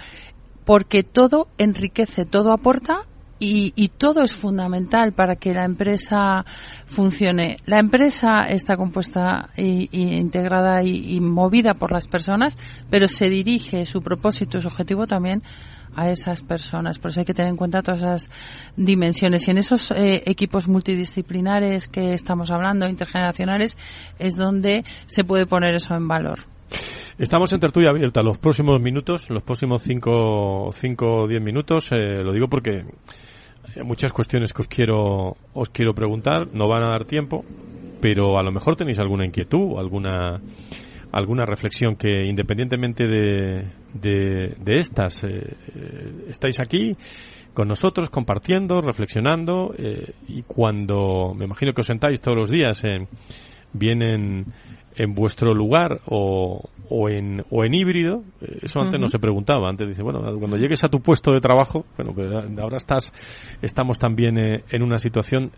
porque todo enriquece, todo aporta y, y, todo es fundamental para que la empresa funcione. La empresa está compuesta y, integrada y, movida por las personas, pero se dirige su propósito, su objetivo también a esas personas. Por eso hay que tener en cuenta todas esas dimensiones. Y en esos eh, equipos multidisciplinares que estamos hablando, intergeneracionales, es donde se puede poner eso en valor. Estamos en tertulia abierta los próximos minutos, los próximos 5 o 10 minutos. Eh, lo digo porque muchas cuestiones que os quiero, os quiero preguntar, no van a dar tiempo, pero a lo mejor tenéis alguna inquietud, alguna alguna reflexión que independientemente de, de, estas eh, estáis aquí con nosotros compartiendo, reflexionando eh, y cuando me imagino que os sentáis todos los días en, vienen en vuestro lugar o, o, en, o en híbrido, eh, eso antes no se preguntaba, antes dice, bueno, cuando llegues a tu puesto de trabajo, bueno, pues ahora estás, estamos también eh, en una situación,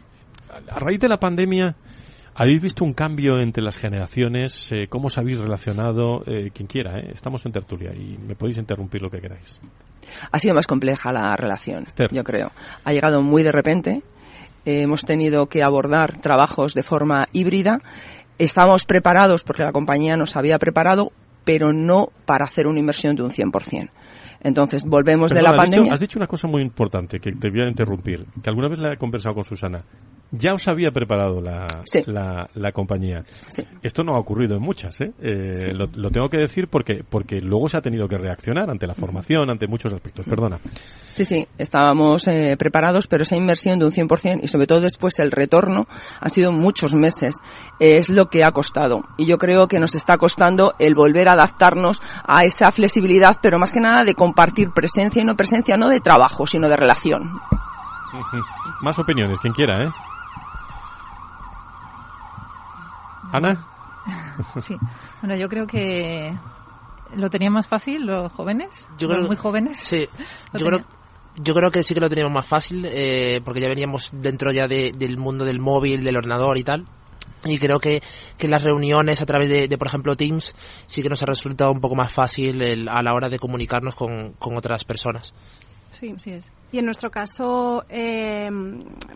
a raíz de la pandemia, ¿habéis visto un cambio entre las generaciones? Eh, ¿Cómo os habéis relacionado? quien quiera, estamos en tertulia y me podéis interrumpir lo que queráis. Ha sido más compleja la relación, yo creo. Ha llegado muy de repente, hemos tenido que abordar trabajos de forma híbrida Estábamos preparados porque la compañía nos había preparado, pero no para hacer una inversión de un 100%. Entonces, volvemos de la pandemia. has dicho una cosa muy importante que te voy a interrumpir, que alguna vez la he conversado con Susana ya os había preparado la, la, compañía. Esto no ha ocurrido en muchas, ¿eh? eh lo, tengo que decir porque, porque luego se ha tenido que reaccionar ante la formación, ante muchos aspectos. Perdona. Sí, sí, estábamos eh, preparados, pero esa inversión de un 100% y sobre todo después el retorno ha sido muchos meses. es lo que ha costado. Y yo creo que nos está costando el volver a adaptarnos a esa flexibilidad, pero más que nada de compartir presencia y no presencia, no de trabajo, sino de relación. Más opiniones, quien quiera, ¿eh? Ana. Sí. Bueno, yo creo que lo tenían más fácil los jóvenes, yo los muy jóvenes. Sí. Yo creo, yo creo que sí que lo teníamos más fácil eh, porque ya veníamos dentro ya del mundo del móvil, del ordenador y tal. y creo que, que las reuniones a través de, de, por ejemplo, Teams sí que nos ha resultado un poco más fácil el, a la hora de comunicarnos con, con otras personas. Sí, sí es. Y en nuestro caso, eh,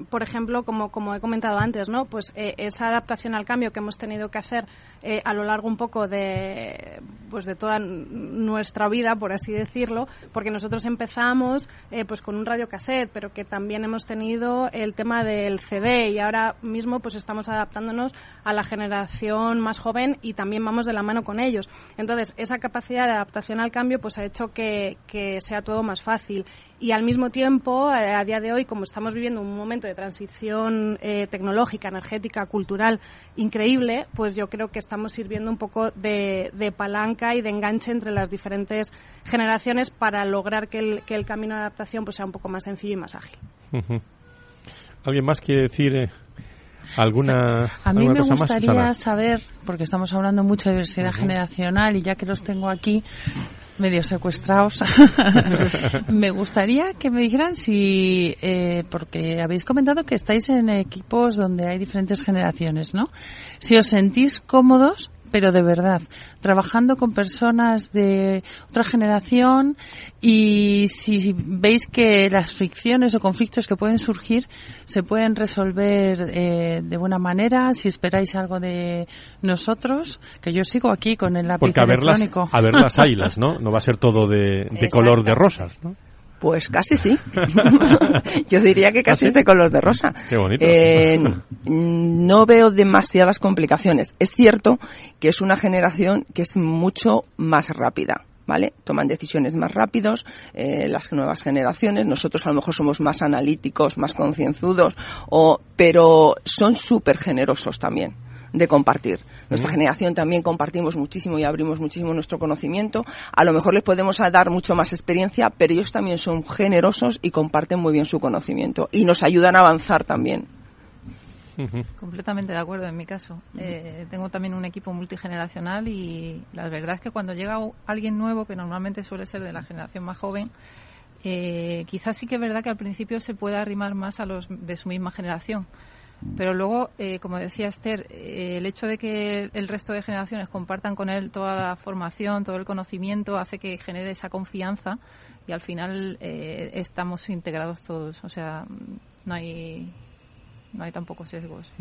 por ejemplo, como, he comentado antes, ¿no? Pues eh, esa adaptación al cambio que hemos tenido que hacer eh, a lo largo un poco de, pues de toda nuestra vida, por así decirlo, porque nosotros empezamos eh, pues con un radio cassette, pero que también hemos tenido el tema del CD y ahora mismo pues estamos adaptándonos a la generación más joven y también vamos de la mano con ellos. Entonces, esa capacidad de adaptación al cambio pues ha hecho que sea todo más fácil y al mismo tiempo, eh, a día de hoy, como estamos viviendo un momento de transición eh, tecnológica, energética, cultural increíble, pues yo creo que estamos sirviendo un poco de, palanca y de enganche entre las diferentes generaciones para lograr que el, camino de adaptación pues, sea un poco más sencillo y más ágil. ¿Alguien más quiere decir eh, alguna A mí alguna me cosa gustaría más, saber, porque estamos hablando mucho de diversidad generacional y ya que los tengo aquí, medio secuestrados. me gustaría que me dijeran si, eh, porque habéis comentado que estáis en equipos donde hay diferentes generaciones, ¿no? Si os sentís cómodos pero de verdad, trabajando con personas de otra generación y si veis que las fricciones o conflictos que pueden surgir se pueden resolver eh, de buena manera, si esperáis algo de nosotros, que yo sigo aquí con el lápiz Porque a verlas, electrónico. a ver las águilas, ¿no? No va a ser todo de, de color de rosas, ¿no? Pues casi sí. Yo diría que casi ¿Ah, sí? es de color de rosa. Qué bonito. Eh, no veo demasiadas complicaciones. Es cierto que es una generación que es mucho más rápida. ¿Vale? Toman decisiones más rápidos, eh, las nuevas generaciones, nosotros a lo mejor somos más analíticos, más concienzudos, o, pero son súper generosos también de compartir. Nuestra generación también compartimos muchísimo y abrimos muchísimo nuestro conocimiento. A lo mejor les podemos dar mucho más experiencia, pero ellos también son generosos y comparten muy bien su conocimiento y nos ayudan a avanzar también. Uh -huh. Completamente de acuerdo en mi caso. Uh -huh. eh, tengo también un equipo multigeneracional y la verdad es que cuando llega alguien nuevo, que normalmente suele ser de la generación más joven, eh, quizás sí que es verdad que al principio se pueda arrimar más a los de su misma generación. Pero luego, eh, como decía Esther, eh, el hecho de que el resto de generaciones compartan con él toda la formación, todo el conocimiento, hace que genere esa confianza y al final eh, estamos integrados todos. O sea, no hay, no hay tampoco sesgos.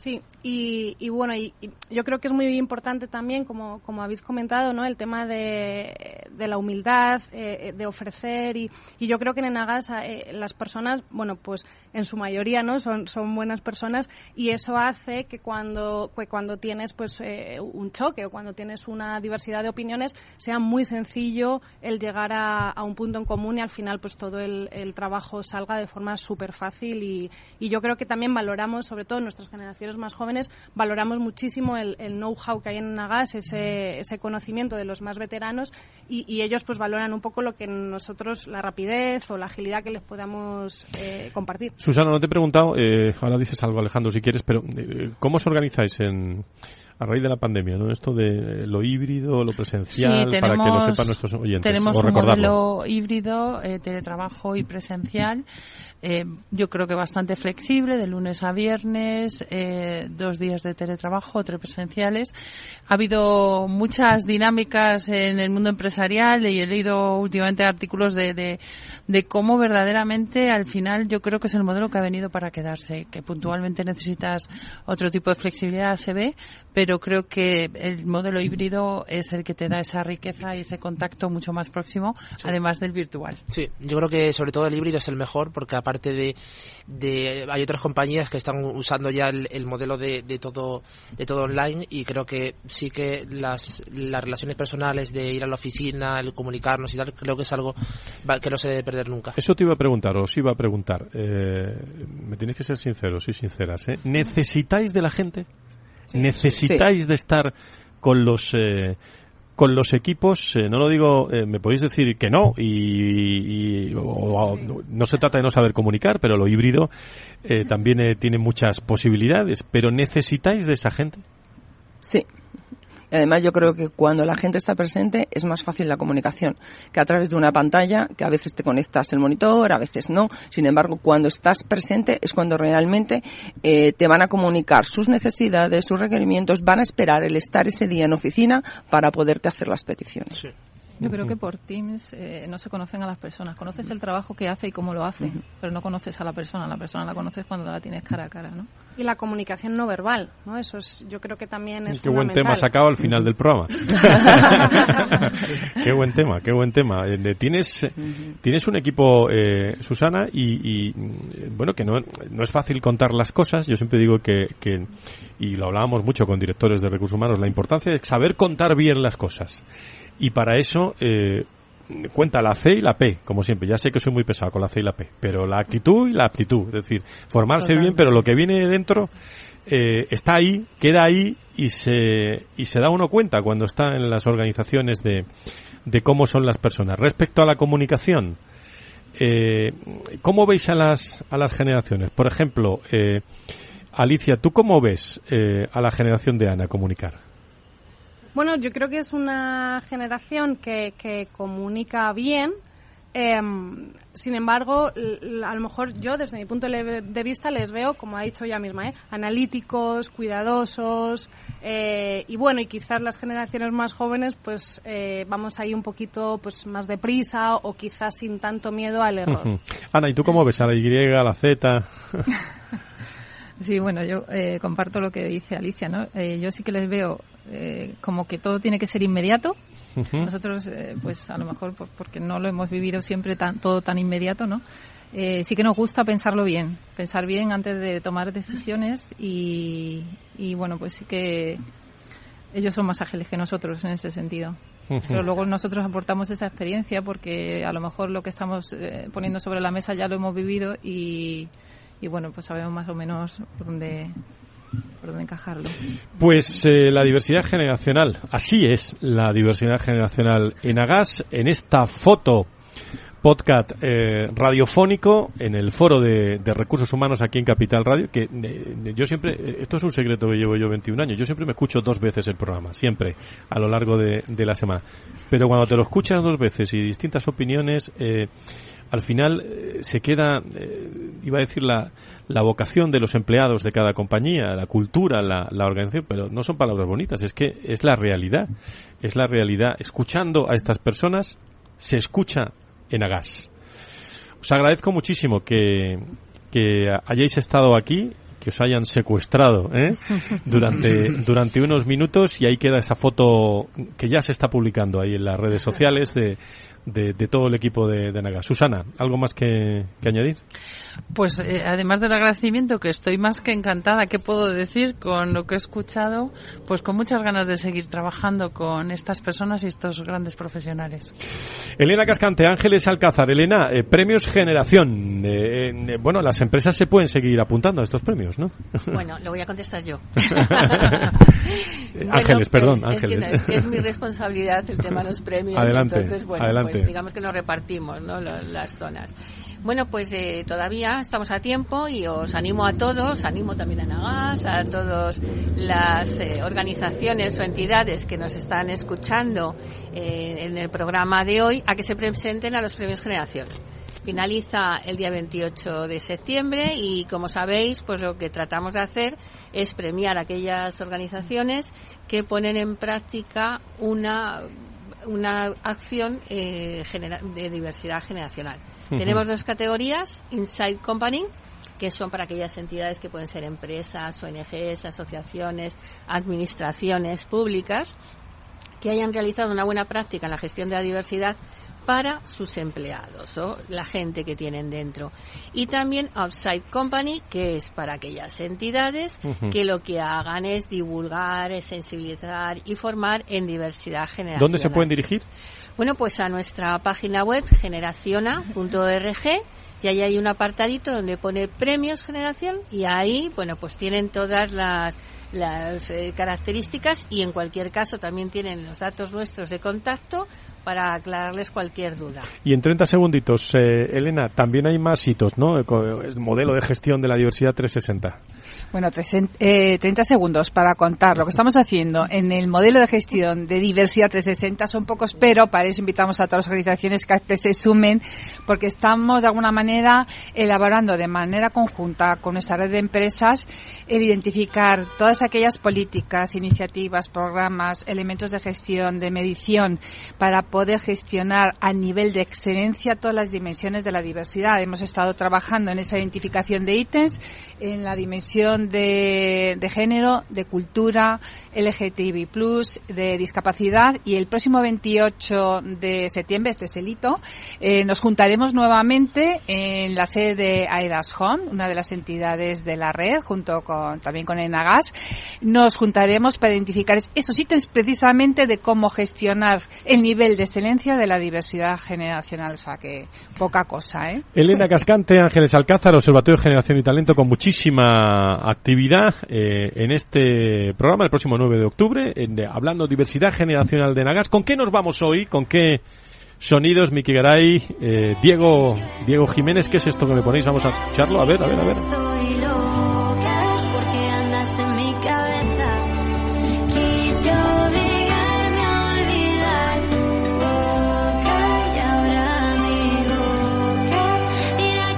Sí, y, y bueno, y, yo creo que es muy importante también, como, como habéis comentado, ¿no? el tema de, de la humildad, eh, de ofrecer, y, y, yo creo que en Enagas eh, las personas, bueno, pues en su mayoría no son, son buenas personas y eso hace que cuando, cuando tienes pues eh, un choque o cuando tienes una diversidad de opiniones sea muy sencillo el llegar a, a un punto en común y al final pues todo el, trabajo salga de forma súper fácil y, y yo creo que también valoramos, sobre todo nuestras generaciones más jóvenes, valoramos muchísimo el, el know-how que hay en Nagas, ese, ese conocimiento de los más veteranos y, y, ellos pues valoran un poco lo que nosotros, la rapidez o la agilidad que les podamos eh, compartir. Susana, no te he preguntado, eh, ahora dices algo Alejandro si quieres, pero eh, ¿cómo os organizáis en, a raíz de la pandemia, ¿no? Esto de lo híbrido, lo presencial, sí, tenemos, para que lo sepan nuestros oyentes. Tenemos o un modelo híbrido, eh, teletrabajo y presencial. Eh, yo creo que bastante flexible, de lunes a viernes, eh, dos días de teletrabajo, tres presenciales. Ha habido muchas dinámicas en el mundo empresarial y he leído últimamente artículos de, de, de cómo verdaderamente al final yo creo que es el modelo que ha venido para quedarse, que puntualmente necesitas otro tipo de flexibilidad, se ve, pero creo que el modelo híbrido es el que te da esa riqueza y ese contacto mucho más próximo, sí. además del virtual. Sí, yo creo que sobre todo el híbrido es el mejor porque aparte de, de hay otras compañías que están usando ya el, el modelo de, de, todo de todo online y creo que sí que las, las relaciones personales de ir a la oficina, el comunicarnos y tal, creo que es algo que no se debe perder nunca. Eso te iba a preguntar, os iba a preguntar. Eh, me tienes que ser sinceros y sinceras. ¿eh? ¿Necesitáis de la gente? Necesitáis de estar con los eh, con los equipos, eh, no lo digo, eh, me podéis decir que no, y, y o, o, no se trata de no saber comunicar, pero lo híbrido eh, también tiene muchas posibilidades, pero necesitáis de esa gente. Sí, Y además yo creo que cuando la gente está presente es más fácil la comunicación que a través de una pantalla que a veces te conectas el monitor, a veces no. Sin embargo, cuando estás presente es cuando realmente eh, te van a comunicar sus necesidades, sus requerimientos, van a esperar el estar ese día en oficina para poderte hacer las peticiones. Yo creo que por Teams eh, no se conocen a las personas. Conoces el trabajo que hace y cómo lo hace, pero no conoces a la persona. La persona la conoces cuando la tienes cara a cara, ¿no? Y la comunicación no verbal, ¿no? Eso es, yo creo que también es Qué buen tema sacado al final del programa. qué buen tema, qué buen tema. Eh, Tienes, tienes un equipo, eh, Susana, y, y, bueno, que no, no es fácil contar las cosas. Yo siempre digo que, que, y lo hablábamos mucho con directores de recursos humanos, la importancia es saber contar bien las cosas. Y para eso eh, cuenta la C y la P, como siempre. Ya sé que soy muy pesado con la C y la P, pero la actitud y la aptitud. Es decir, formarse bien, pero lo que viene dentro eh, está ahí, queda ahí y se, y se da uno cuenta cuando está en las organizaciones de, de cómo son las personas. Respecto a la comunicación, eh, ¿cómo veis a las, a las generaciones? Por ejemplo, eh, Alicia, ¿tú cómo ves eh, a la generación de Ana comunicar? Bueno, yo creo que es una generación que, que comunica bien. Eh, sin embargo, a lo mejor yo, desde mi punto de vista, les veo, como ha dicho ella misma, ¿eh? analíticos, cuidadosos, eh, y bueno, y quizás las generaciones más jóvenes, pues eh, vamos ahí un poquito pues más deprisa o quizás sin tanto miedo al error. Ana, ¿y tú cómo ves a la Y, a la Z? Sí, bueno, yo eh, comparto lo que dice Alicia, ¿no? Eh, yo sí que les veo eh, como que todo tiene que ser inmediato. Uh -huh. Nosotros, eh, pues a lo mejor por, porque no lo hemos vivido siempre tan, todo tan inmediato, ¿no? Eh, sí que nos gusta pensarlo bien, pensar bien antes de tomar decisiones y, y bueno, pues sí que ellos son más ágiles que nosotros en ese sentido. Uh -huh. Pero luego nosotros aportamos esa experiencia porque a lo mejor lo que estamos eh, poniendo sobre la mesa ya lo hemos vivido y, y bueno, pues sabemos más o menos por dónde por dónde encajarlo. Pues eh, la diversidad generacional, así es la diversidad generacional en Agas, en esta foto podcast eh, radiofónico en el foro de, de, recursos humanos aquí en Capital Radio, que eh, yo siempre, esto es un secreto que llevo yo 21 años, yo siempre me escucho dos veces el programa, siempre, a lo largo de, de la semana. Pero cuando te lo escuchas dos veces y distintas opiniones, eh, al final eh, se queda, eh, iba a decir, la, la, vocación de los empleados de cada compañía, la cultura, la, la, organización, pero no son palabras bonitas, es que es la realidad, es la realidad. Escuchando a estas personas, se escucha en Agas. Os agradezco muchísimo que, que hayáis estado aquí, que os hayan secuestrado ¿eh? durante, durante unos minutos y ahí queda esa foto que ya se está publicando ahí en las redes sociales de de, de, todo el equipo de, de Naga. Susana, ¿algo más que, que añadir? Pues eh, además del agradecimiento, que estoy más que encantada, ¿qué puedo decir con lo que he escuchado? Pues con muchas ganas de seguir trabajando con estas personas y estos grandes profesionales. Elena Cascante, Ángeles Alcázar. Elena, eh, premios Generación. Eh, eh, bueno, las empresas se pueden seguir apuntando a estos premios, ¿no? Bueno, lo voy a contestar yo. bueno, Ángeles, perdón, pues, Ángeles. Es, que, es, mi responsabilidad el tema de los premios. Adelante, entonces, bueno, adelante. Pues digamos que nos repartimos ¿no? las zonas. Bueno, pues eh, todavía estamos a tiempo y os animo a todos, animo también a Nagas, a todas las eh, organizaciones o entidades que nos están escuchando eh, en el programa de hoy a que se presenten a los premios Generación. Finaliza el día 28 de septiembre y, como sabéis, pues lo que tratamos de hacer es premiar a aquellas organizaciones que ponen en práctica una una acción eh, de diversidad generacional. Uh -huh. Tenemos dos categorías, Inside Company, que son para aquellas entidades que pueden ser empresas, ONGs, asociaciones, administraciones públicas, que hayan realizado una buena práctica en la gestión de la diversidad para sus empleados o la gente que tienen dentro. Y también Outside Company, que es para aquellas entidades uh -huh. que lo que hagan es divulgar, es sensibilizar y formar en diversidad generacional. ¿Dónde se pueden dirigir? Bueno, pues a nuestra página web generaciona.org y ahí hay un apartadito donde pone premios generación y ahí, bueno, pues tienen todas las las eh, características y en cualquier caso también tienen los datos nuestros de contacto para aclararles cualquier duda. Y en 30 segunditos, eh, Elena, también hay más hitos, ¿no? El modelo de gestión de la diversidad 360. Bueno, 30 eh, segundos para contar lo que estamos haciendo en el modelo de gestión de diversidad 360 son pocos, pero para eso invitamos a todas las organizaciones que se sumen, porque estamos de alguna manera elaborando de manera conjunta con nuestra red de empresas el identificar todas aquellas políticas, iniciativas, programas, elementos de gestión, de medición, para poder gestionar a nivel de excelencia todas las dimensiones de la diversidad. Hemos estado trabajando en esa identificación de ítems, en la dimensión de, género, de cultura, LGTBI+, de discapacidad y el próximo 28 de septiembre, este es el hito, eh, nos juntaremos nuevamente en la sede de AEDAS Home, una de las entidades de la red, junto con también con Enagas. Nos juntaremos para identificar esos ítems precisamente de cómo gestionar el nivel de excelencia de la diversidad generacional. O sea que poca cosa, ¿eh? Elena Cascante, Ángeles Alcázar, Observatorio de Generación y Talento, con muchísima actividad eh, en este programa el próximo 9 de octubre, en, hablando diversidad generacional de Nagas. ¿Con qué nos vamos hoy? ¿Con qué sonidos, Miki Garay, eh, Diego, Diego Jiménez? ¿Qué es esto que me ponéis? Vamos a escucharlo. A ver, a ver, a ver.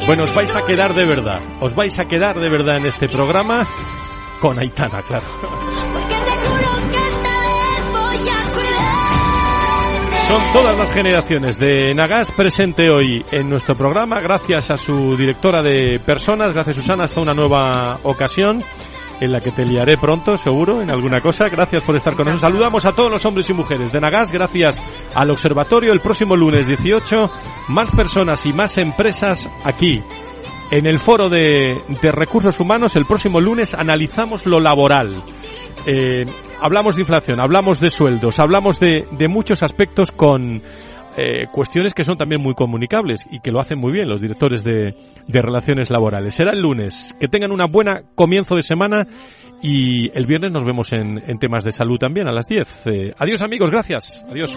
Bueno, os vais a quedar de verdad. Os vais a quedar de verdad en este programa con Aitana, claro. Son todas las generaciones de Nagas presente hoy en nuestro programa, gracias a su directora de personas, gracias Susana, hasta una nueva ocasión en la que te liaré pronto, seguro, en alguna cosa. Gracias por estar con nosotros. Saludamos a todos los hombres y mujeres de Nagas, gracias al observatorio. El próximo lunes 18, más personas y más empresas aquí. En el foro de, recursos humanos, el próximo lunes analizamos lo laboral. Eh, hablamos de inflación, hablamos de sueldos, hablamos de, de muchos aspectos con eh, cuestiones que son también muy comunicables y que lo hacen muy bien los directores de, de relaciones laborales. Será el lunes. Que tengan una buena comienzo de semana y el viernes nos vemos en, en temas de salud también a las 10. Eh, adiós amigos, gracias. Adiós.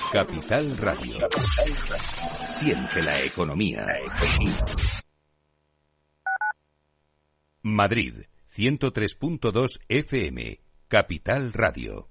Capital Radio. Siente la economía. Madrid, 103.2 FM. Capital Radio.